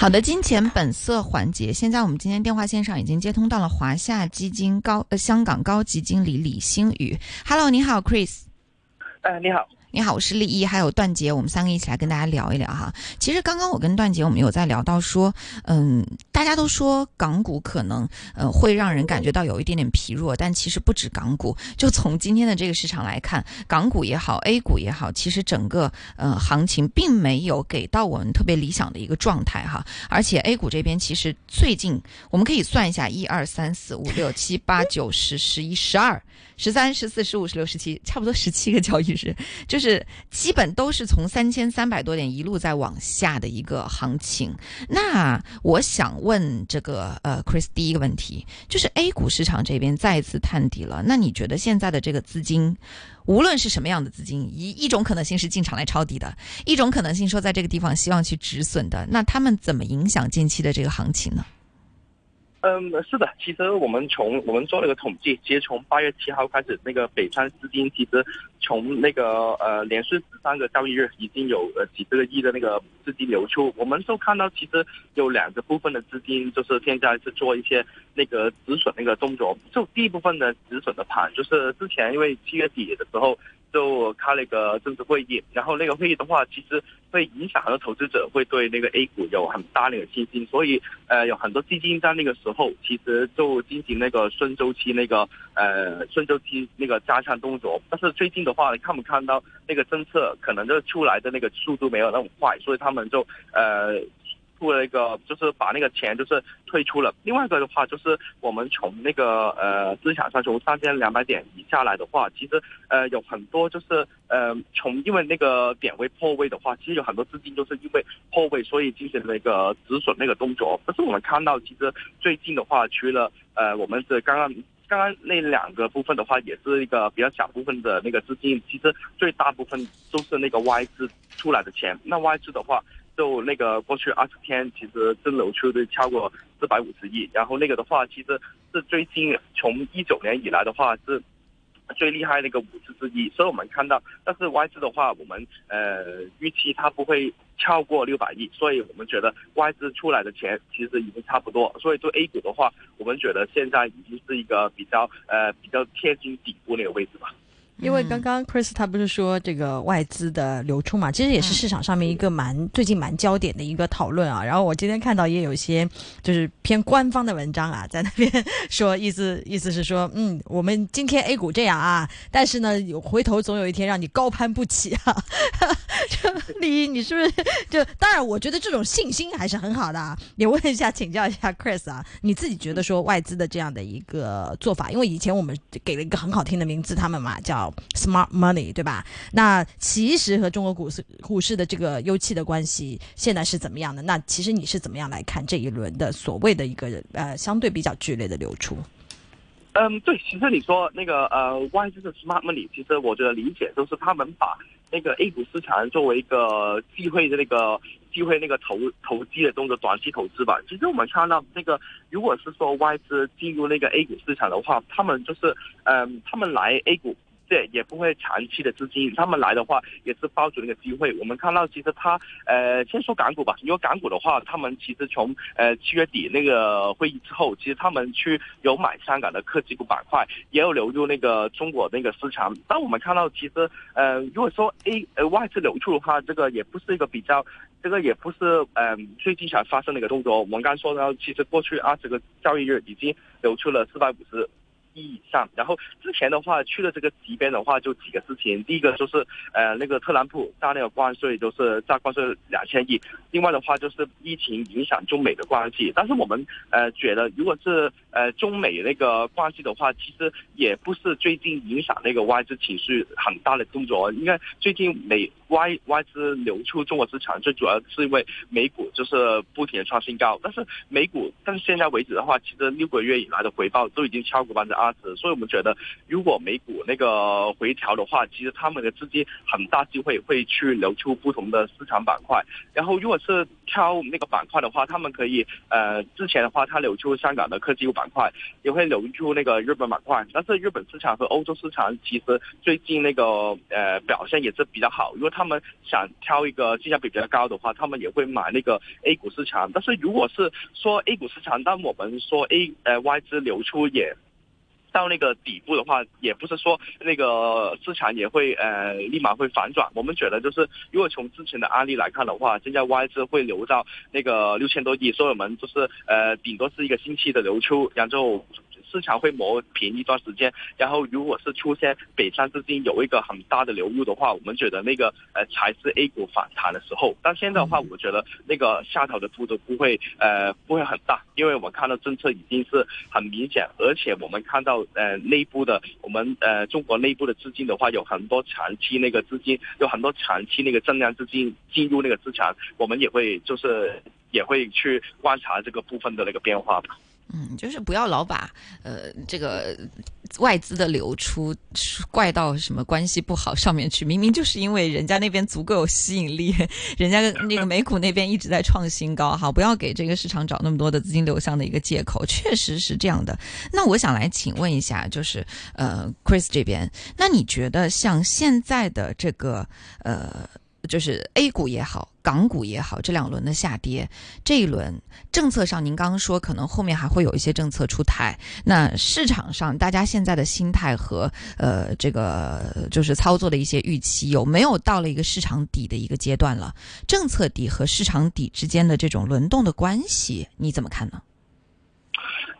好的，金钱本色环节，现在我们今天电话线上已经接通到了华夏基金高呃香港高级经理李星宇。Hello，你好，Chris。呃，你好。你好，我是丽一，还有段杰，我们三个一起来跟大家聊一聊哈。其实刚刚我跟段杰，我们有在聊到说，嗯，大家都说港股可能呃会让人感觉到有一点点疲弱，但其实不止港股，就从今天的这个市场来看，港股也好，A 股也好，其实整个呃行情并没有给到我们特别理想的一个状态哈。而且 A 股这边其实最近我们可以算一下，一二三四五六七八九十十一十二。十三、十四、十五、十六、十七，差不多十七个交易日，就是是基本都是从三千三百多点一路在往下的一个行情。那我想问这个呃，Chris，第一个问题就是 A 股市场这边再次探底了。那你觉得现在的这个资金，无论是什么样的资金，一一种可能性是进场来抄底的，一种可能性说在这个地方希望去止损的，那他们怎么影响近期的这个行情呢？嗯，是的，其实我们从我们做了个统计，其实从八月七号开始，那个北川资金其实从那个呃连续十三个交易日已经有呃几十个亿的那个资金流出，我们就看到其实有两个部分的资金就是现在是做一些那个止损那个动作，就第一部分的止损的盘，就是之前因为七月底的时候。就开了一个政治会议，然后那个会议的话，其实会影响很多投资者会对那个 A 股有很大的信心，所以呃有很多基金在那个时候其实就进行那个顺周期那个呃顺周期那个加强动作。但是最近的话，你看不看到那个政策可能就出来的那个速度没有那么快，所以他们就呃。出了一个，就是把那个钱就是退出了。另外一个的话，就是我们从那个呃资产上从三千两百点以下来的话，其实呃有很多就是呃从因为那个点位破位的话，其实有很多资金都是因为破位，所以进行了一个止损那个动作。但是我们看到，其实最近的话，除了呃我们是刚刚刚刚那两个部分的话，也是一个比较小部分的那个资金，其实最大部分都是那个外资出来的钱。那外资的话。就那个过去二十天，其实真流出的超过四百五十亿，然后那个的话，其实是最近从一九年以来的话是最厉害的一个五次之一。所以我们看到，但是外资的话，我们呃预期它不会超过六百亿，所以我们觉得外资出来的钱其实已经差不多。所以对 A 股的话，我们觉得现在已经是一个比较呃比较贴近底部那个位置吧。因为刚刚 Chris 他不是说这个外资的流出嘛，其实也是市场上面一个蛮最近蛮焦点的一个讨论啊。然后我今天看到也有一些就是偏官方的文章啊，在那边 说意思意思是说，嗯，我们今天 A 股这样啊，但是呢，有回头总有一天让你高攀不起啊。李一，你是不是就当然？我觉得这种信心还是很好的啊。也问一下，请教一下 Chris 啊，你自己觉得说外资的这样的一个做法，因为以前我们给了一个很好听的名字，他们嘛叫。Smart money，对吧？那其实和中国股市股市的这个优气的关系现在是怎么样的？那其实你是怎么样来看这一轮的所谓的一个呃相对比较剧烈的流出？嗯，对，其实你说那个呃外资的 Smart money，其实我觉得理解就是他们把那个 A 股市场作为一个机会的那个机会那个投投机的动作，短期投资吧。其实我们看到那个如果是说外资进入那个 A 股市场的话，他们就是嗯他们来 A 股。这也不会长期的资金，他们来的话也是抱住那个机会。我们看到其实他，呃，先说港股吧，因为港股的话，他们其实从呃七月底那个会议之后，其实他们去有买香港的科技股板块，也有流入那个中国那个市场。但我们看到其实，呃，如果说 A 呃外资流出的话，这个也不是一个比较，这个也不是嗯最近才发生的一个动作。我们刚刚说到，其实过去二十个交易日已经流出了四百五十。以上，然后之前的话去了这个级别的话，就几个事情。第一个就是呃那个特朗普加那个关税，就是加关税两千亿。另外的话就是疫情影响中美的关系。但是我们呃觉得，如果是呃中美那个关系的话，其实也不是最近影响那个外资情绪很大的动作。应该最近美外外资流出中国市场，最主要是因为美股就是不停的创新高。但是美股，但是现在为止的话，其实六个月以来的回报都已经超过百分之二十。所以，我们觉得，如果美股那个回调的话，其实他们的资金很大机会会去流出不同的市场板块。然后，如果是挑那个板块的话，他们可以，呃，之前的话，它流出香港的科技股板块，也会流出那个日本板块。但是，日本市场和欧洲市场其实最近那个呃表现也是比较好，因为它。他们想挑一个性价比比较高的话，他们也会买那个 A 股市场。但是如果是说 A 股市场，当我们说 A 呃外资流出也。到那个底部的话，也不是说那个市场也会呃立马会反转。我们觉得就是，如果从之前的案例来看的话，现在外资会流到那个六千多亿，所以我们就是呃顶多是一个星期的流出，然后。市场会磨平一段时间，然后如果是出现北上资金有一个很大的流入的话，我们觉得那个呃才是 A 股反弹的时候。但现在的话，我觉得那个下调的幅度不会呃不会很大，因为我们看到政策已经是很明显，而且我们看到呃内部的我们呃中国内部的资金的话，有很多长期那个资金，有很多长期那个增量资金进入那个资产，我们也会就是也会去观察这个部分的那个变化吧。嗯，就是不要老把呃这个外资的流出怪到什么关系不好上面去，明明就是因为人家那边足够有吸引力，人家那个美股那边一直在创新高，哈，不要给这个市场找那么多的资金流向的一个借口，确实是这样的。那我想来请问一下，就是呃，Chris 这边，那你觉得像现在的这个呃？就是 A 股也好，港股也好，这两轮的下跌，这一轮政策上，您刚刚说可能后面还会有一些政策出台。那市场上大家现在的心态和呃这个就是操作的一些预期，有没有到了一个市场底的一个阶段了？政策底和市场底之间的这种轮动的关系，你怎么看呢？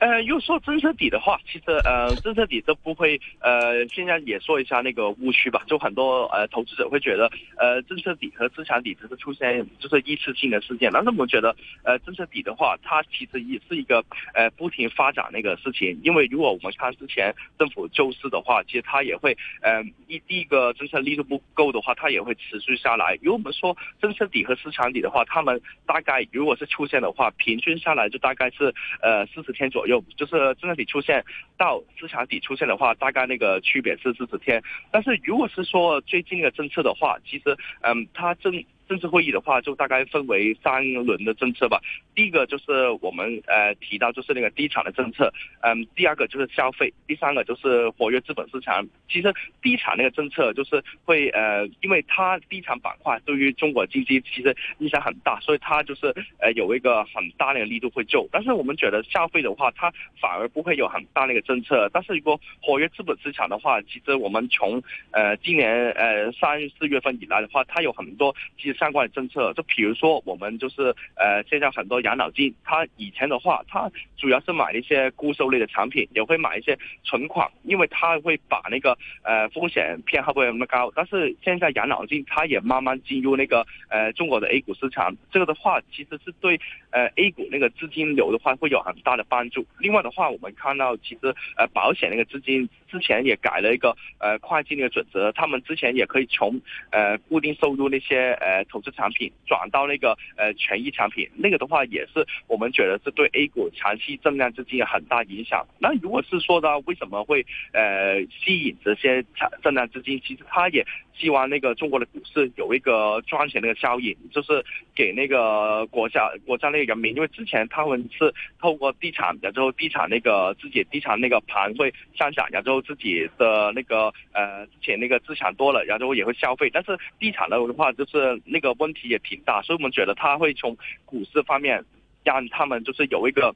呃，又说政策底的话，其实呃，政策底都不会呃，现在也说一下那个误区吧。就很多呃投资者会觉得，呃，政策底和市场底只是出现就是一次性的事件。但是我们觉得，呃，政策底的话，它其实也是一个呃不停发展那个事情。因为如果我们看之前政府救市的话，其实它也会呃一第一个政策力度不够的话，它也会持续下来。如果我们说政策底和市场底的话，他们大概如果是出现的话，平均下来就大概是呃四十天左右。有就是政策底出现到支撑底出现的话，大概那个区别是四十天。但是如果是说最近的政策的话，其实嗯，它政政治会议的话，就大概分为三轮的政策吧。第一个就是我们呃提到就是那个地产的政策，嗯，第二个就是消费，第三个就是活跃资本市场。其实地产那个政策就是会呃，因为它地产板块对于中国经济其实影响很大，所以它就是呃有一个很大那个力度会救。但是我们觉得消费的话，它反而不会有很大那个政策。但是如果活跃资本市场的话，其实我们从呃今年呃三四月份以来的话，它有很多其实。相关的政策，就比如说我们就是呃，现在很多养老金，它以前的话，它主要是买一些固收类的产品，也会买一些存款，因为它会把那个呃风险偏好不会那么高。但是现在养老金它也慢慢进入那个呃中国的 A 股市场，这个的话其实是对呃 A 股那个资金流的话会有很大的帮助。另外的话，我们看到其实呃保险那个资金之前也改了一个呃会计那个准则，他们之前也可以从呃固定收入那些呃。投资产品转到那个呃权益产品，那个的话也是我们觉得是对 A 股长期增量资金有很大影响。那如果是说到为什么会呃吸引这些产增量资金，其实它也。希望那个中国的股市有一个赚钱的效应，就是给那个国家国家那个人民，因为之前他们是透过地产，然后地产那个自己地产那个盘会上涨，然后自己的那个呃之前那个资产多了，然后也会消费，但是地产的话就是那个问题也挺大，所以我们觉得他会从股市方面让他们就是有一个。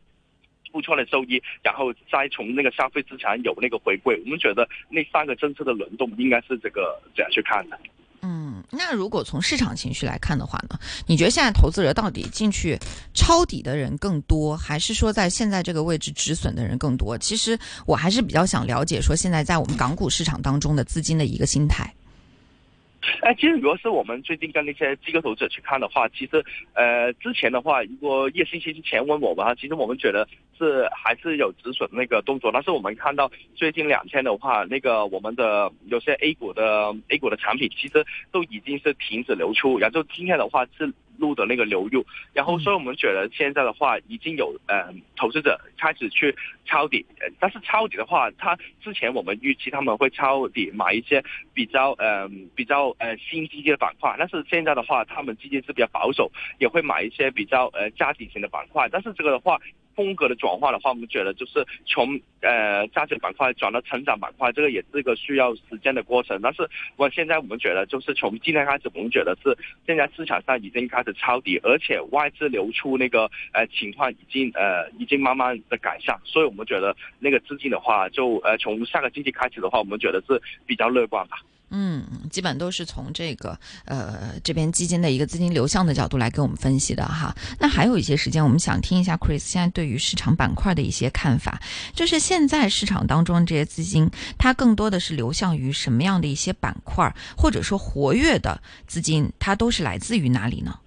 不错的收益，然后再从那个消费资产有那个回归，我们觉得那三个政策的轮动应该是这个这样去看的。嗯，那如果从市场情绪来看的话呢？你觉得现在投资者到底进去抄底的人更多，还是说在现在这个位置止损的人更多？其实我还是比较想了解说现在在我们港股市场当中的资金的一个心态。哎，其实如果是我们最近跟那些机构投资者去看的话，其实，呃，之前的话，如果一个星期前问我们，其实我们觉得是还是有止损那个动作，但是我们看到最近两天的话，那个我们的有些 A 股的 A 股的产品，其实都已经是停止流出，然后今天的话是。路的那个流入，然后所以我们觉得现在的话已经有呃投资者开始去抄底，但是抄底的话，他之前我们预期他们会抄底买一些比较呃比较呃新基金的板块，但是现在的话他们基金是比较保守，也会买一些比较呃家底型的板块，但是这个的话风格的转换的话，我们觉得就是从呃价值板块转到成长板块，这个也是一个需要时间的过程。但是我现在我们觉得，就是从今天开始，我们觉得是现在市场上已经开始抄底，而且外资流出那个呃情况已经呃已经慢慢的改善，所以我们觉得那个资金的话，就呃从下个星期开始的话，我们觉得是比较乐观吧。嗯，基本都是从这个呃这边基金的一个资金流向的角度来给我们分析的哈。那还有一些时间，我们想听一下 Chris 现在对于市场板块的一些看法，就是现在市场当中这些资金，它更多的是流向于什么样的一些板块，或者说活跃的资金，它都是来自于哪里呢？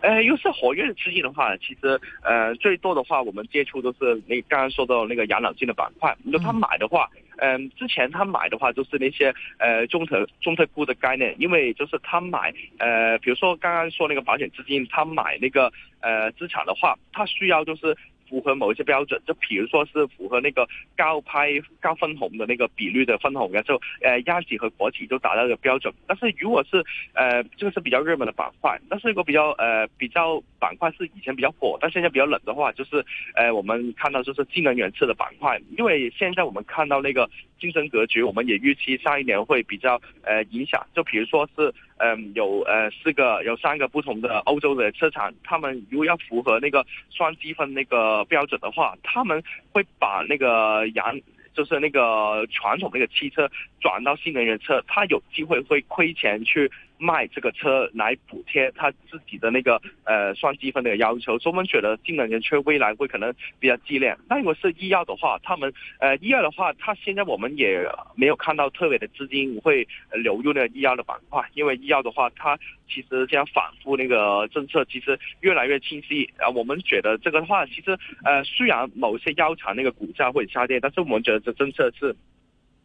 呃，又是活跃的资金的话，其实呃最多的话，我们接触都是那刚刚说到那个养老金的板块，如果他买的话。嗯，嗯之前他买的话就是那些呃中特中特估的概念，因为就是他买呃，比如说刚刚说那个保险资金，他买那个呃资产的话，他需要就是。符合某一些标准，就比如说是符合那个高拍高分红的那个比率的分红，然后呃央企和国企都达到这个标准。但是如果是呃这个是比较热门的板块，但是一个比较呃比较板块是以前比较火，但现在比较冷的话，就是呃我们看到就是新能源车的板块，因为现在我们看到那个竞争格局，我们也预期下一年会比较呃影响。就比如说是。嗯，有呃四个，有三个不同的欧洲的车厂，他们如果要符合那个双积分那个标准的话，他们会把那个洋，就是那个传统那个汽车转到新能源车，他有机会会亏钱去。卖这个车来补贴他自己的那个呃算积分的要求，所以我们觉得新能源车未来会可能比较激烈。那如果是医药的话，他们呃医药的话，它现在我们也没有看到特别的资金会流入那个医药的板块，因为医药的话，它其实这样反复那个政策其实越来越清晰啊。我们觉得这个的话，其实呃虽然某些药厂那个股价会下跌，但是我们觉得这政策是。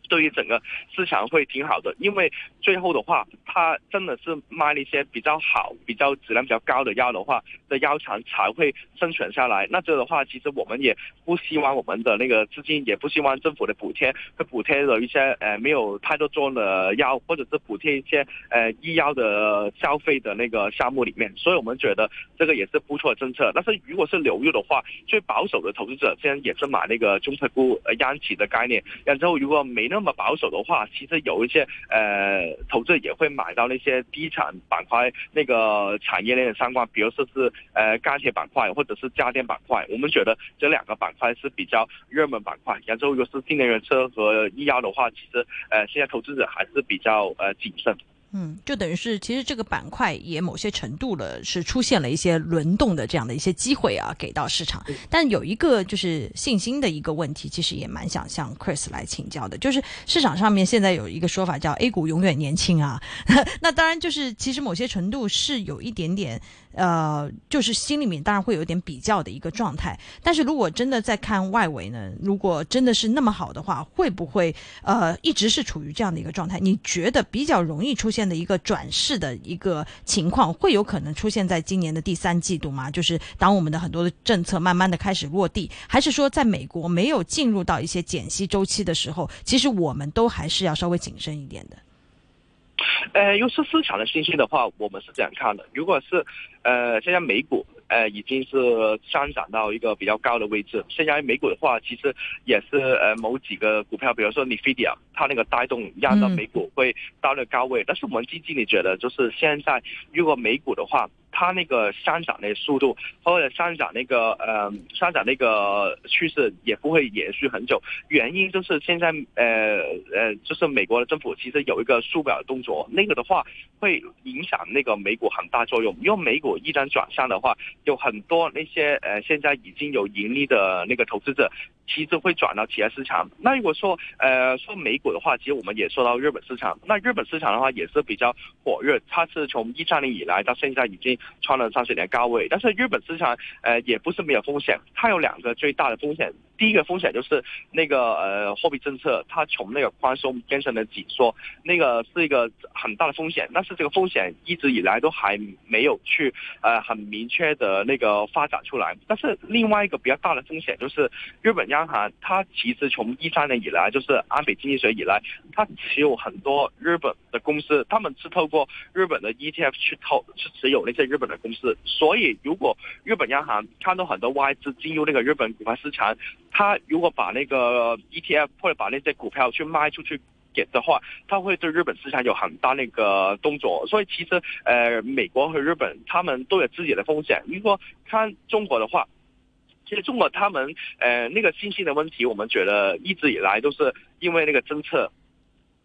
对于整个市场会挺好的，因为最后的话，它真的是卖一些比较好、比较质量比较高的药的话，的药厂才会生存下来。那这的话，其实我们也不希望我们的那个资金，也不希望政府的补贴会补贴了一些呃没有太多作用的药，或者是补贴一些呃医药的消费的那个项目里面。所以我们觉得这个也是不错的政策。但是如果是流入的话，最保守的投资者现在也是买那个中特估呃央企的概念。然后如果没那么保守的话，其实有一些呃投资也会买到那些低产板块那个产业链的相关，比如说是呃钢铁板块或者是家电板块。我们觉得这两个板块是比较热门板块。然后如果是新能源车和医药的话，其实呃现在投资者还是比较呃谨慎。嗯，就等于是，其实这个板块也某些程度了，是出现了一些轮动的这样的一些机会啊，给到市场。但有一个就是信心的一个问题，其实也蛮想向 Chris 来请教的，就是市场上面现在有一个说法叫 A 股永远年轻啊。那当然就是，其实某些程度是有一点点。呃，就是心里面当然会有点比较的一个状态，但是如果真的在看外围呢，如果真的是那么好的话，会不会呃一直是处于这样的一个状态？你觉得比较容易出现的一个转势的一个情况，会有可能出现在今年的第三季度吗？就是当我们的很多的政策慢慢的开始落地，还是说在美国没有进入到一些减息周期的时候，其实我们都还是要稍微谨慎一点的。呃，又是市场的信息的话，我们是这样看的。如果是，呃，现在美股，呃，已经是上涨到一个比较高的位置。现在美股的话，其实也是呃某几个股票，比如说 Nvidia，它那个带动让到美股会到那个高位。但是我们基金你觉得，就是现在如果美股的话，它那个上涨的速度或者上涨那个呃上涨那个趋势也不会延续很久，原因就是现在呃呃就是美国的政府其实有一个缩表的动作，那个的话会影响那个美股很大作用，因为美股一旦转向的话，有很多那些呃现在已经有盈利的那个投资者。其实会转到其他市场。那如果说呃说美股的话，其实我们也说到日本市场。那日本市场的话也是比较火热，它是从一三年以来到现在已经创了三十年高位。但是日本市场呃也不是没有风险，它有两个最大的风险。第一个风险就是那个呃货币政策它从那个宽松变成了紧缩，那个是一个很大的风险。但是这个风险一直以来都还没有去呃很明确的那个发展出来。但是另外一个比较大的风险就是日本。央行它其实从一三年以来，就是安倍经济学以来，它持有很多日本的公司，他们是透过日本的 ETF 去投去持有那些日本的公司。所以，如果日本央行看到很多外资进入那个日本股票市场，它如果把那个 ETF 或者把那些股票去卖出去。点的话，它会对日本市场有很大那个动作，所以其实呃，美国和日本他们都有自己的风险。如果看中国的话，其实中国他们呃那个信心的问题，我们觉得一直以来都是因为那个政策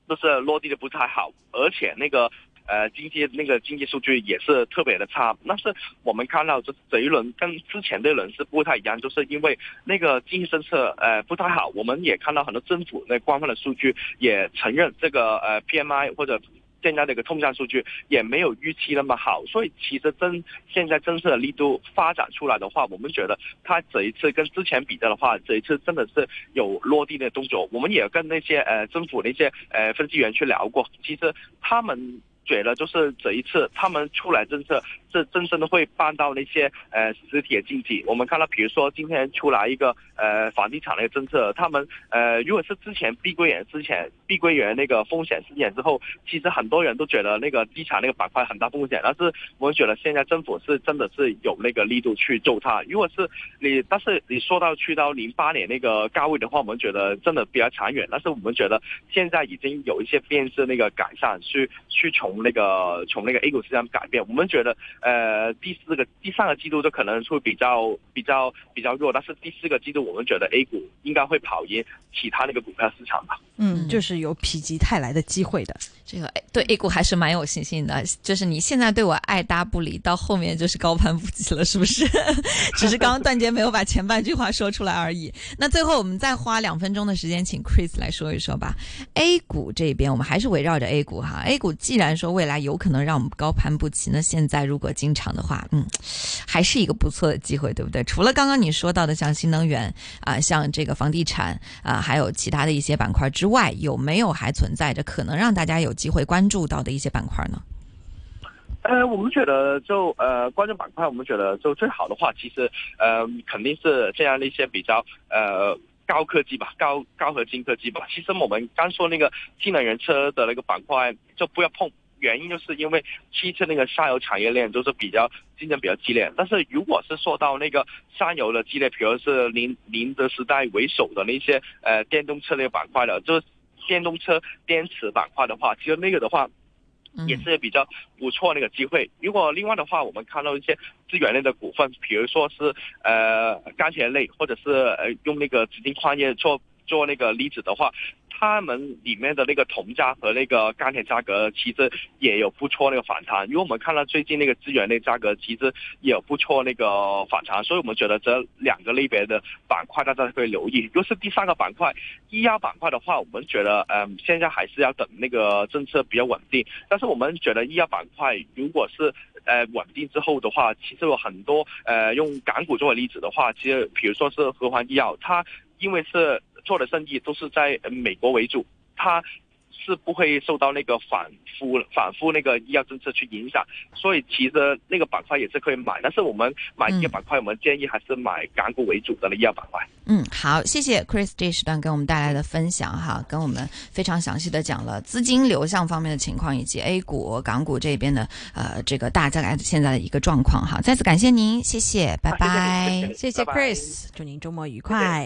都是落地的不太好，而且那个。呃，经济那个经济数据也是特别的差，但是我们看到这这一轮跟之前的轮是不太一样，就是因为那个经济政策呃不太好，我们也看到很多政府那官方的数据也承认这个呃 PMI 或者现在的个通胀数据也没有预期那么好，所以其实真现在政策的力度发展出来的话，我们觉得它这一次跟之前比较的话，这一次真的是有落地的动作。我们也跟那些呃政府那些呃分析员去聊过，其实他们。觉得就是这一次他们出来政策是真正的会帮到那些呃实体的经济。我们看到，比如说今天出来一个呃房地产的一个政策，他们呃如果是之前碧桂园之前碧桂园那个风险事件之后，其实很多人都觉得那个地产那个板块很大风险，但是我们觉得现在政府是真的是有那个力度去救它。如果是你，但是你说到去到零八年那个高位的话，我们觉得真的比较长远。但是我们觉得现在已经有一些变质那个改善，去去从。那个从那个 A 股市场改变，我们觉得呃第四个第三个季度就可能会比较比较比较弱，但是第四个季度我们觉得 A 股应该会跑赢其他那个股票市场吧。嗯，就是有否极泰来的机会的。这个对 A 股还是蛮有信心的，就是你现在对我爱搭不理，到后面就是高攀不起了，是不是？只是刚刚段杰没有把前半句话说出来而已。那最后我们再花两分钟的时间，请 Chris 来说一说吧。A 股这边我们还是围绕着 A 股哈，A 股既然说未来有可能让我们高攀不起，那现在如果进场的话，嗯，还是一个不错的机会，对不对？除了刚刚你说到的像新能源啊，像这个房地产啊，还有其他的一些板块之外，有没有还存在着可能让大家有？机会关注到的一些板块呢？呃，我们觉得就呃，关注板块，我们觉得就最好的话，其实呃，肯定是这样的一些比较呃高科技吧，高高核心科技吧。其实我们刚说那个新能源车的那个板块就不要碰，原因就是因为汽车那个下游产业链都是比较竞争比较激烈。但是如果是说到那个上游的激烈，比如是宁宁德时代为首的那些呃电动车那个板块的，就是。电动车电池板块的话，其实那个的话也是比较不错那个机会。如果另外的话，我们看到一些资源类的股份，比如说是呃钢铁类，或者是呃用那个紫金矿业做做那个离子的话。他们里面的那个铜价和那个钢铁价格其实也有不错那个反弹，因为我们看到最近那个资源类价格其实也有不错那个反弹，所以我们觉得这两个类别的板块大家可以留意。如果是第三个板块医药板块的话，我们觉得嗯现在还是要等那个政策比较稳定，但是我们觉得医药板块如果是呃稳定之后的话，其实有很多呃用港股作为例子的话，其实比如说是和黄医药，它因为是。做的生意都是在美国为主，它是不会受到那个反复反复那个医药政策去影响，所以其实那个板块也是可以买，但是我们买医药板块，我们建议还是买港股为主的医药板块。嗯，好，谢谢 Chris 这时段给我们带来的分享哈，跟我们非常详细的讲了资金流向方面的情况，以及 A 股、港股这边的呃这个大概现在的一个状况哈。再次感谢您，谢谢，拜拜，谢谢 Chris，祝您周末愉快。